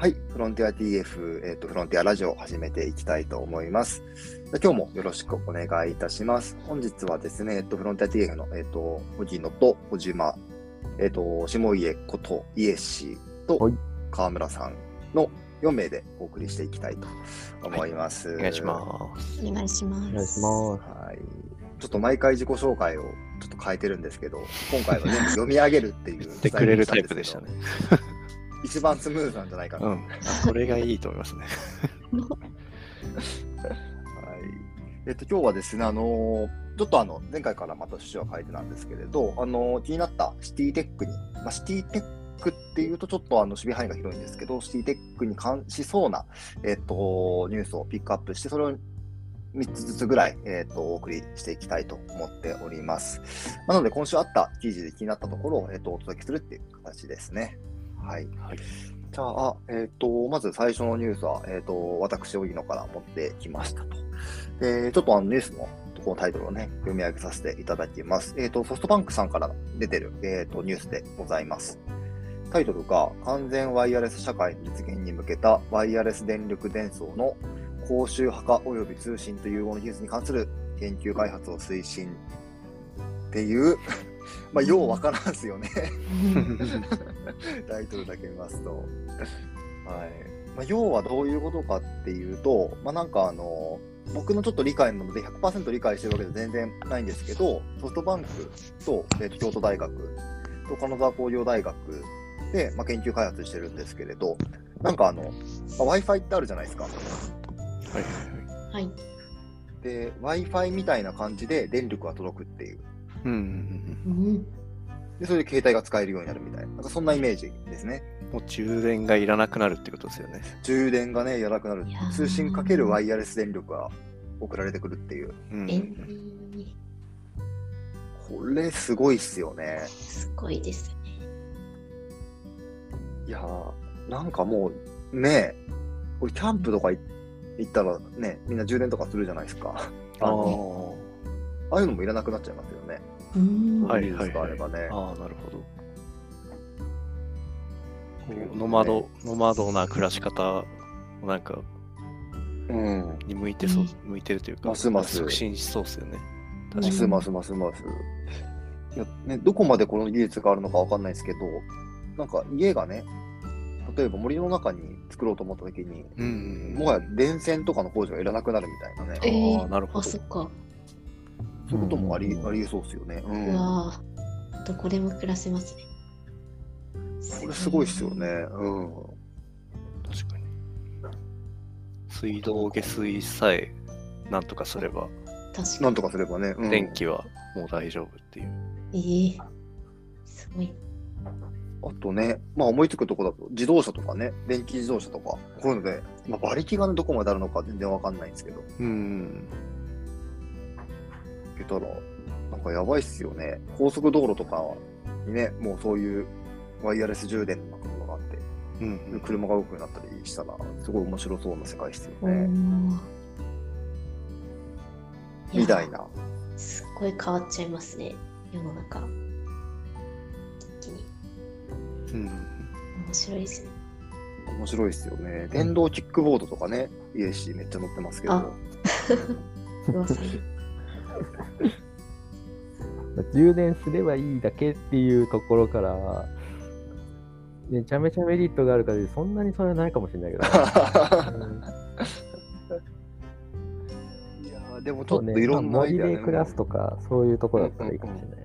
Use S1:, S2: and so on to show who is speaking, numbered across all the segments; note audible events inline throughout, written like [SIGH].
S1: はい、フロンティア TF、えっ、と、フロンティアラジオを始めていきたいと思います。で今日もよろしくお願いいたします。本日はですね、えっ、と、フロンティア TF の、えっ、と、荻野と小島、えっ、と、下家こと家氏と
S2: はい
S1: 川村さんの4名でお送りしていきたいと思います。
S3: お願いします。
S4: お願いします。
S2: お願いします。
S1: はい。ちょっと毎回自己紹介をちょっと変えてるんですけど、今回は全部読み上げるっていう
S3: 言ってくれるタイプでしたね。
S1: 一番スムーズなんじゃないかな。
S3: うん。あこれがいいと思いますね。
S1: はい。えっと、今日はですね、あのーちょっとあの、前回からまた趣旨は変えてなんですけれど、あのー気になったシティテックに、まあ、シティテックっていうとちょっとあの守備範囲が広いんですけど、シティテックに関しそうな、えっと、ニュースをピックアップして、それを3つずつぐらい、えっと、お送りしていきたいと思っております。なので、今週あった記事で気になったところを、えっと、お届けするっていう形ですね。はい。
S3: はい。
S1: じゃあ、えっ、と、まず最初のニュースは、えっ、と、私、荻野から持ってきましたと。で、ちょっとあのニュースのところタイトルをね、読み上げさせていただきます。えっ、と、ソフトバンクさんから出てる、えっ、と、ニュースでございます。タイトルが、完全ワイヤレス社会の実現に向けたワイヤレス電力伝送の公衆波化及び通信と融合の技術に関する研究開発を推進っていう、[LAUGHS] まあ、ようわからんすよね。[LAUGHS] [LAUGHS] タイトルだけ見ますと。はいまあ、要はどういうことかっていうと、まあ、なんかあの、僕のちょっと理解なので100%理解してるわけじゃ全然ないんですけど、ソフトバンクと,、えーと京都大学と金沢工業大学で、まあ、研究開発してるんですけれど、なんかあの、まあ Wi-Fi ってあるじゃないですか。
S3: はいはいはい。
S4: はい。
S1: で、Wi-Fi みたいな感じで電力が届くっていう。
S3: うんうん
S4: うん。
S1: で、それで携帯が使えるようになるみたいな、なんかそんなイメージですね。
S3: うん。もう充電がいらなくなるってことですよね。
S1: 充電がね、やらなくなる通信かけるワイヤレス電力が送られてくるっていう。
S3: うん。
S4: え
S1: これすごいっすよね。
S4: すごいですね。
S1: いやー、なんかもう、ねこれキャンプとかい行ったらね、みんな充電とかするじゃないですか。
S3: ああ
S1: あいうのもいらなくなっちゃいますよね。
S4: うん。
S3: はい
S1: 技術があればね。
S3: ああ、なるほど。こうノマド、ノマドな暮らし方なんか
S1: うん。
S3: に向いてそう
S4: うん、
S3: 向いてるというか、
S1: ますます
S3: 促進しそうですよね。確かに。
S1: ますますますます。いやね、どこまでこの技術があるのかわかんないですけど、なんか家がね、例えば森の中に作ろうと思った時に、
S3: うんうん
S1: もはや電線とかの工事がいらなくなるみたいなね、
S4: えー、
S3: あーなるほど
S4: あ、そっか。
S1: そういうこともあり,、
S2: うん
S1: ありえそうですよね。う、
S4: うんわぁ。どこでも暮らせますね。
S1: これすごいっすよね。うん。
S3: 確かに。水道、下水さえなんとかすれば、
S4: 確かに。
S1: なんとかすればね。うん、
S3: 電気はもう大丈夫っていう。
S4: えー、すごい。
S1: あとね、まあ思いつくとこだと、自動車とかね、電気自動車とか、こういうので、まあ、馬力がね、どこまであるのか全然わかんないんですけど、
S3: うん。
S1: いけたら、なんかやばいっすよね。高速道路とかにね、もうそういうワイヤレス充電のものがあって、
S3: うんうん。
S1: 車が動くようになったりしたら、すごい面白そうな世界っすよ
S4: お
S1: ね。
S4: ー
S1: みたい。な。
S4: すっごい変わっちゃいますね。世の中。一気に。
S3: うん
S4: 面白いですね。
S1: 面白いっすよね。電動キックボードとかね、家しめっちゃ乗ってますけ
S4: あ
S1: ど、
S4: 噂に。[LAUGHS]
S2: 充電すればいいだけっていうところから、めちゃめちゃメリットがあるから、そんなにそれはないかもしれないけど。うん
S1: いやーでもちょっといろんな
S2: まあ
S1: アイデアね
S2: 森で暮らすとか、そういうところだったらいいかもしれない。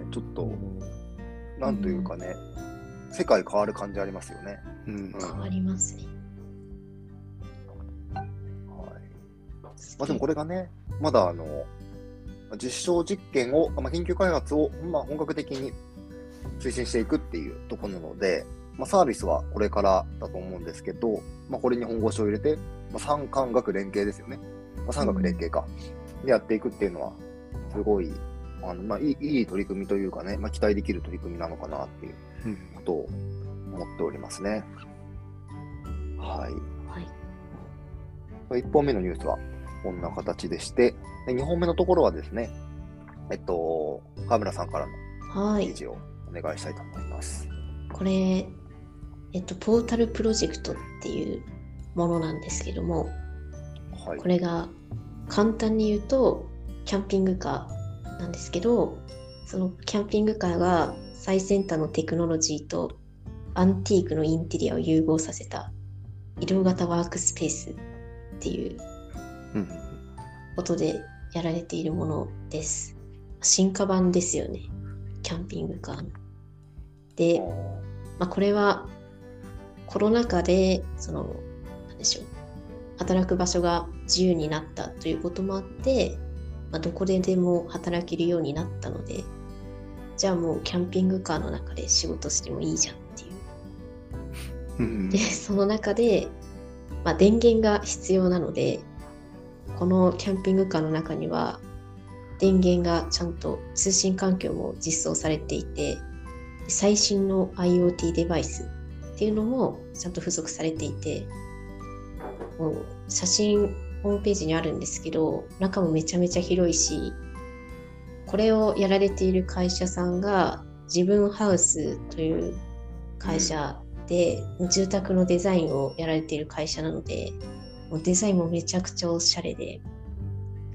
S1: ね、ちょっと、
S2: うん
S1: なんというかね、世界変わる感じありますよね。
S3: うん。
S4: 変わりますね。
S1: はい。まあでもこれがね、まだあの、実証実験を、まあ、研究開発を、まあ、本格的に推進していくっていうところなので、まあ、サービスはこれからだと思うんですけど、まあ、これに本腰を入れて、まあ、産官学連携ですよね。まあ、産学連携か。でやっていくっていうのは、すごい、あのまあ、いいいい取り組みというかね、まあ、期待できる取り組みなのかなっていう
S3: うん
S1: ことを思っておりますね。はい。
S4: はい。
S1: 1本目のニュースは？こんな形でして、で2本目のところはですね、えっと、川村さんからの
S4: はい。
S1: 記事をお願いしたいと思います。
S4: これ、えっと、ポータルプロジェクトっていうものなんですけども、
S1: はい
S4: こ。れが簡単に言うとキャンピングカーなんですけどそのキャンピングカーが最先端のテクノロジーとアンティークのインテリアを融合させた移動型ワークスペースっていう
S3: うん。
S4: ことでやられているものです。進化版ですよね。キャンピングカーの。で、まあ、これはコロナ禍でそのなんでしょう。働く場所が自由になったということもあって、まあ、どこででも働けるようになったのでじゃあもうキャンピングカーの中で仕事してもいいじゃんっていう。
S3: うん。
S4: でその中で、まあ、電源が必要なのでこのキャンピングカーの中には電源がちゃんと通信環境も実装されていて最新の IoT デバイスっていうのもちゃんと付属されていてもう写真ホームページにあるんですけど中もめちゃめちゃ広いしこれをやられている会社さんが自分ハウスという会社で、住宅のデザインをやられている会社なのでもうデザインもめちゃくちゃおしゃれで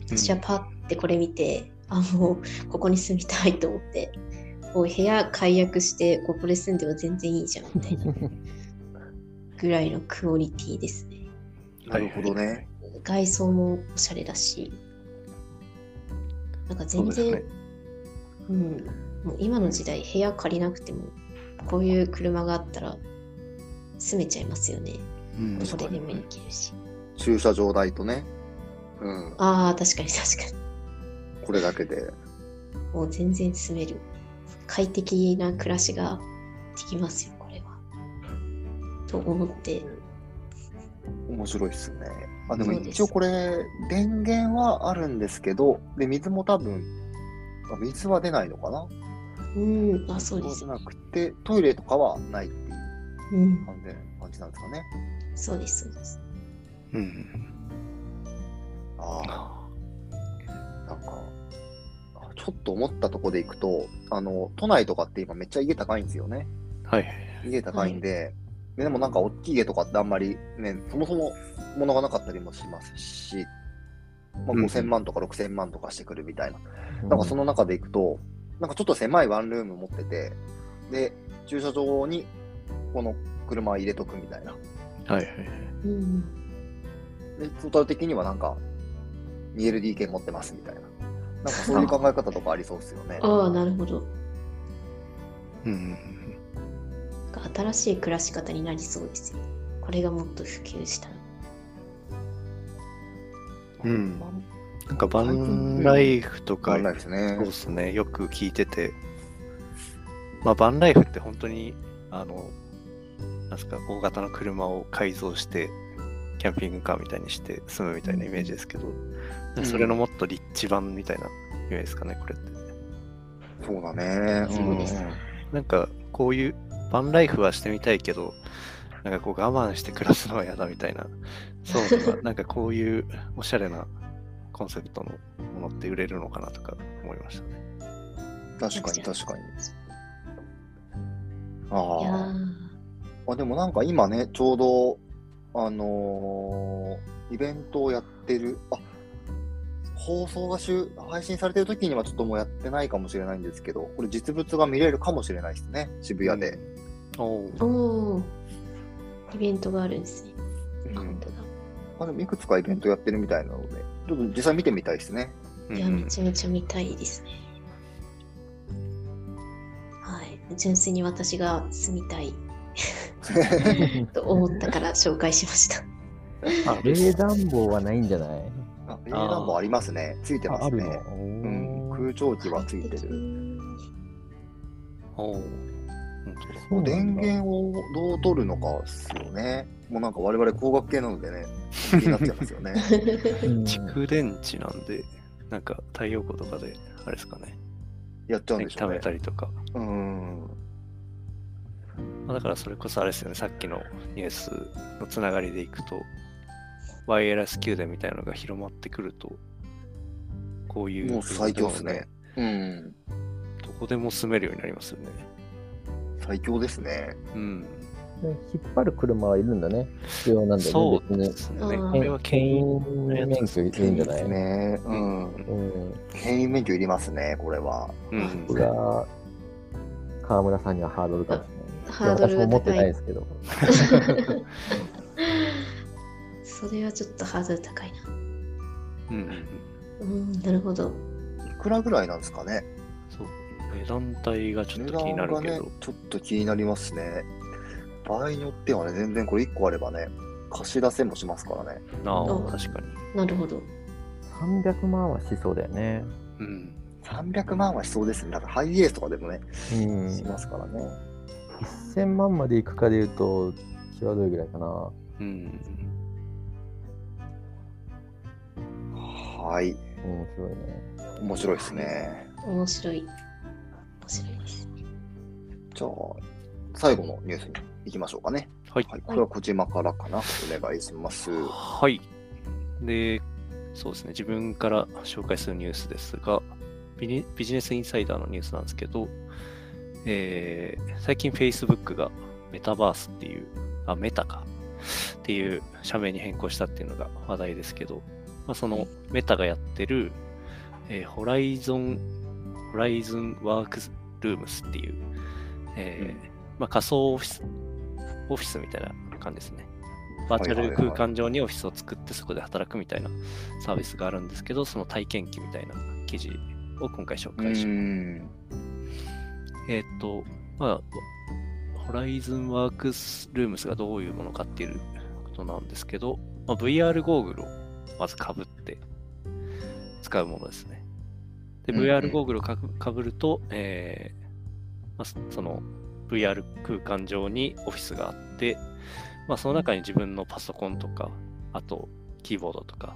S4: 私はパッてこれ見て、あもうここに住みたいと思ってこう部屋解約してここで住んでも全然いいじゃんみたいな [LAUGHS] ぐらいのクオリティですね。
S1: なるほどね。
S4: 外装もおしゃれだし。なんか全然
S3: そうね。
S4: うん、もう今の時代部屋借りなくてもこういう車があったら住めちゃいますよね。
S3: うん
S4: どこででも行けるし
S1: 駐車場代とね。うん。
S4: ああ確かに確か
S1: これだけで。
S4: にもう全然住める快適な暮らしができますよこれはと思って
S1: 面白いっすね。あ、でも一応これ、電源はあるんですけど、で、水も多分、あ水は出ないのかな？
S4: うんあそうです
S1: 水は出なくて、トイレとかはないっていう
S4: うん
S1: 感じ感じなんですかね。
S4: そうですそうです
S3: うん。
S1: あ
S3: あ
S1: あ、なんか、あちょっと思ったとこでいくと、あの、都内とかって今めっちゃ家高いんですよね。
S3: はい。
S1: 家高いんで、ででもなんか大きい家とかってあんまりね、そもそも物がなかったりもしますし、まあ、
S3: うん
S1: 5000万とか6000万とかしてくるみたいな。なんかその中でいくと、なんかちょっと狭いワンルーム持ってて、で、駐車場にこの車入れとくみたいな。
S3: はいはい。
S4: うん
S1: で、トータル的にはなんか 2LDK 持ってますみたいな。なんかそういう考え方とかありそうですよね。[LAUGHS]
S4: ああなるほど
S3: うん。
S4: 新しい暮らし方になりそうですよねこれがもっと普及したら
S3: うん。なんかバンライフとかそう。ですね、よく聞いてて、まあ、バンライフって本当に、あの、なんすか、大型の車を改造して、キャンピングカーみたいにして住むみたいなイメージですけど、
S1: ん
S3: それのもっとリッチ版みたいなイメージですかね、これって。
S1: そうだね。
S4: そうです
S1: ん
S3: なんか、こういう、バンライフはしてみたいけど、なんかこう我慢して暮らすのは嫌だみたいな、そうとか、[LAUGHS] なんかこういうおしゃれなコンセプトのものって売れるのかなとか思いましたね。
S1: 確かに確かに。ああ。
S4: ー
S1: あでもなんか今ね、ちょうど、あのーイベントをやってる、あ放送がしゅ配信されてる時にはちょっともうやってないかもしれないんですけど、これ実物が見れるかもしれないですね、渋谷で。
S3: おお
S4: イベントがあるんですね。
S1: うん
S4: 本当だ。
S1: あでもいくつかイベントやってるみたいなので、ちょっと実際見てみたいですね。
S4: いや、
S3: うん
S4: めちゃめちゃ見たいですね。はい。純粋に私が住みたい [LAUGHS] と思ったから紹介しました。
S3: あ
S2: 冷暖房はないんじゃない？
S1: あ、冷暖房ありますね。ついてますね。うん、空調機はついてる。
S3: お
S2: う
S1: 電源をどう取るのかですよね。もうなんか我々工学系なのでね、気になっちゃいますよね。[LAUGHS]
S3: 蓄電池なんで、なんか太陽光とかで、あれですかね、
S1: やっちゃうんでしょうね
S3: 電気貯め。たりとか。
S1: うん。
S3: まあだからそれこそあれですよね、さっきのニュースのつながりでいくと、ワイヤレス給電みたいなのが広まってくると、こういう、
S1: もう最強っすね。うん。
S3: どこでも住めるようになりますよね。
S1: 最強ですね。
S3: うん。
S2: 引っ張る車はいるんだね。必要なんだよ
S3: そう
S2: ね。
S3: ですね。
S4: うん
S3: これは牽引
S2: 牽引免許いるんじゃない
S1: ね。うん。
S2: うん。
S1: 牽引免許いりますね、これは。
S3: うん
S2: これは、川村さんにはハードルかもしれない。
S4: ハードルが
S2: いや私も持って
S4: 高い。
S2: ないですけど。
S4: それはちょっとハードル高いな。
S3: うんうん
S4: うん、なるほど。
S1: いくらぐらいなんですかね？
S3: そう。値段帯がちょっ
S1: 値
S3: と気にな
S1: 段がね
S3: るけど。、
S1: ちょっと気になりますね。場合によってはね、全然これ1個あればね、貸し出せもしますからね。
S3: あ、確かに。
S4: なるほど。
S2: 300万はしそうだよね。
S3: うん。
S1: 300万はしそうですね。だからハイエースとかでもね、
S2: うん。
S1: しますからね。
S2: 1000万までいくかで言うと、際どいぐらいかな。
S3: うん。
S1: はい。
S2: うん、すごいね。
S1: 面白いですね。
S4: 面白い。面白いです。
S1: じゃあ、最後のニュースに行きましょうかね。
S3: はい。
S1: はい。これは小島からかな。お願いします。
S3: はい。で、そうですね、自分から紹介するニュースですが、ビニビジネスインサイダーのニュースなんですけど、えー最近 Facebook がメタバースっていう、あ、メタか、っていう社名に変更したっていうのが話題ですけど、まあ、そのメタがやってる、えー、ホライゾン、ホライズンワークルームスっていう、えーまあ、仮想オフィス、オフィスみたいな感じですね。バーチャル空間上にオフィスを作ってそこで働くみたいなサービスがあるんですけど、その体験記みたいな記事を今回紹
S1: う
S3: 介します。
S1: ん。
S3: えーっと、まあ、ホライズンワークスルームスがどういうものかっていうことなんですけど、まあ、VR ゴーグルをまずかぶって使うものですね。で、VR ゴーグルをかぶると、えーまあ、そその VR 空間上にオフィスがあって、まあ、その中に自分のパソコンとか、あとキーボードとか、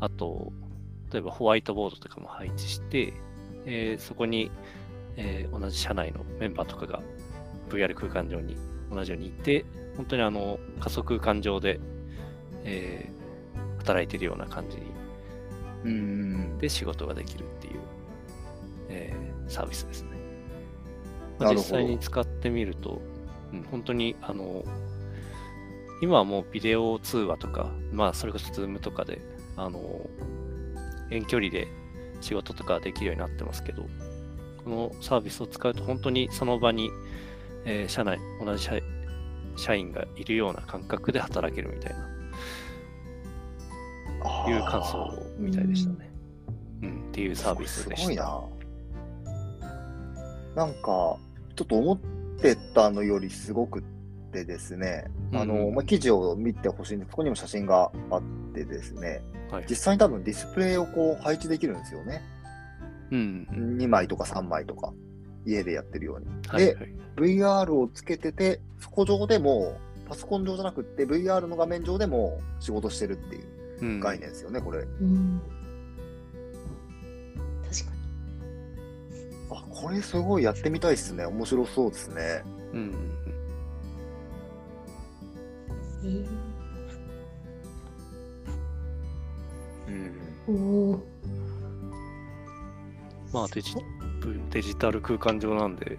S3: あと、例えばホワイトボードとかも配置して、えーそこに、えー同じ社内のメンバーとかが VR 空間上に同じようにいて、本当にあの仮想空間上で、えー働いているような感じ
S1: うん。
S3: で仕事ができるっていう、えーサービスですね。まあ実際に使ってみると、うん、本当にあの今はもうビデオ通話とか、まあそれこそ Zoom とかで、あの遠距離で仕事とかできるようになってますけど、このサービスを使うと本当にその場に、えー社内、同じ社社員がいるような感覚で働けるみたいな、いう感想みたいでしたね。うん、っていうサービスでした。
S1: すごいな。なんか、ちょっと思ってたのよりすごくってですね、あ
S3: うんうん
S1: の、まあ、記事を見てほしいんで、そこにも写真があってですね、
S3: はい
S1: 実際に多分ディスプレイをこう配置できるんですよね。
S3: うん。
S1: 2枚とか3枚とか、家でやってるように。で
S3: はいはい。
S1: VR をつけてて、そこ上でも、パソコン上じゃなくって、VR の画面上でも仕事してるっていう
S3: うん
S1: 概念ですよね、これ。
S4: うん。確か
S1: あ、これすごいやってみたいですね。面白そうですね。
S3: うん。
S4: に。
S1: うん。
S4: おお。
S3: まあデジデジタル空間上なんで、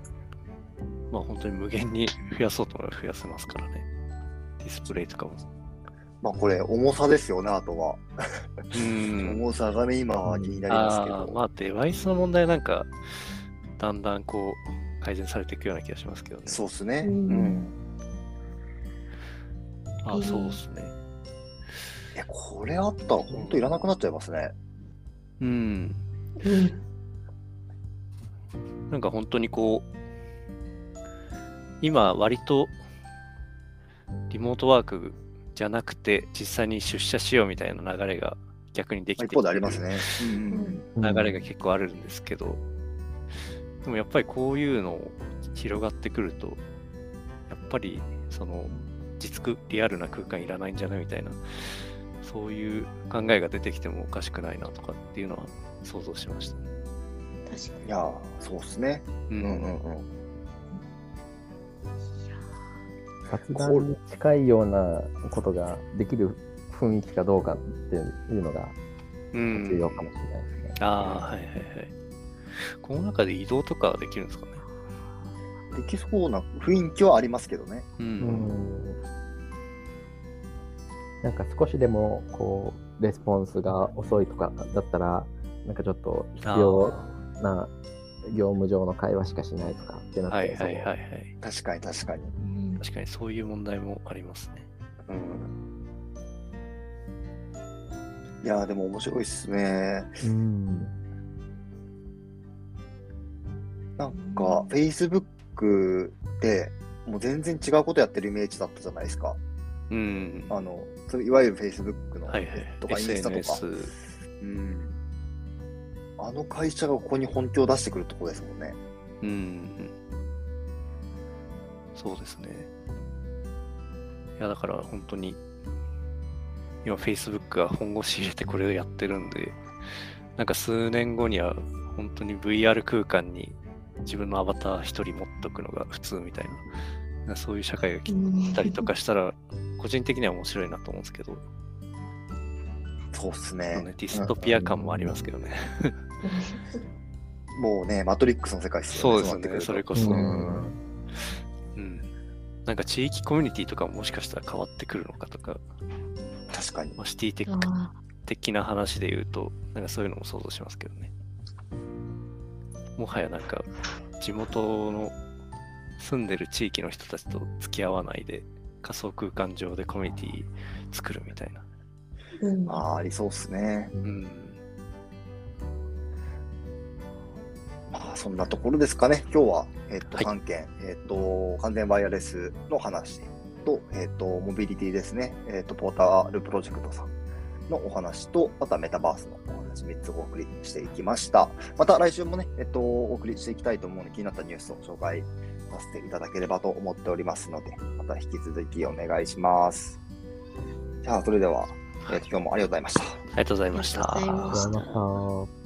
S3: まあ本当に無限に増やそうと思えば増やせますからね。ディスプレイとかも。
S1: まあこれ、重さですよね、あとは。
S3: うん。
S1: 重さがね、今は気になりますけど。
S3: まあデバイスの問題なんか、だんだんこう、改善されていくような気がしますけどね。
S1: そうですね。
S4: う
S1: うんん。
S3: あそうですね。
S1: え、これあったら本当いらなくなっちゃいますね。
S3: うん。
S4: うん。
S3: なんか本当にこう、今割とリモートワークじゃなくて実際に出社しようみたいな流れが逆にできて
S1: まあ一方でありますね。うん
S3: 流れが結構あるんですけど、でもやっぱりこういうの広がってくると、やっぱりその実空リアルな空間いらないんじゃないみたいな、そういう考えが出てきてもおかしくないなとかっていうのは想像しましたね。
S4: 確か
S1: いやー、そうですね。
S3: う
S1: うんうんうん。
S2: 雑談に近いようなことができる雰囲気かどうかっていうのが
S3: うん
S2: 重要かもしれないですね。
S3: ああ、はいはいはい。この中で移動とかはできるんですかね？
S1: できそうな雰囲気はありますけどね。
S3: う。
S2: うんん。なんか少しでも、こう、レスポンスが遅いとかだったら、なんかちょっと必要な業務上の会話しかしないとかってなって、
S3: はいはいはいはい。
S1: 確かに確かに。
S4: うん
S3: 確かにそういう問題もありますね。
S1: うん。いやーでも面白いっすね。
S2: そのうん。
S1: なんか、Facebook って、もう全然違うことやってるイメージだったじゃないですか。
S3: うん。
S1: あの、それいわゆる Facebook の、
S3: はいはい。
S1: とかインスタとか。
S3: SNS。
S1: うん。あの会社がここに本気を出してくるところですもんね。
S3: うん。そうですね。いや、だから本当に、今 Facebook が本腰入れてこれをやってるんで、なんか数年後には本当に VR 空間に自分のアバター一人持っとくのが普通みたいな、そういう社会が来たりとかしたら、個人的には面白いなと思うんですけど、
S1: そうっす
S3: ね
S1: ね。
S3: ディストピア感もありますけどね。
S1: もうね、マトリックスの世界ですよね。
S3: そうですね、それこそ。
S2: う
S3: うんん。なんか地域コミュニティとかももしかしたら変わってくるのかとか、
S1: 確かに。
S3: まあ、シティテック
S4: あ
S3: 的な話で言うと、なんかそういうのも想像しますけどね。もはやなんか、地元の住んでる地域の人たちと付き合わないで、仮想空間上でコミュニティ作るみたいな。
S4: ーうん
S1: ああ、ありそうっすね。
S3: うん。
S1: まあ、そんなところですかね。今日は、えっ、と、
S3: はい
S1: 3件、えっ、と、完全ワイヤレスの話と、えっ、と、モビリティですね。えっ、と、ポータルプロジェクトさんのお話と、またメタバースのお話3つお送りしていきました。また来週もね、えっ、と、お送りしていきたいと思うので、気になったニュースを紹介させていただければと思っておりますので、また引き続きお願いします。じゃあ、それでは、えっ、と、今日も。
S4: ありがとうございました
S2: ありがとうございました。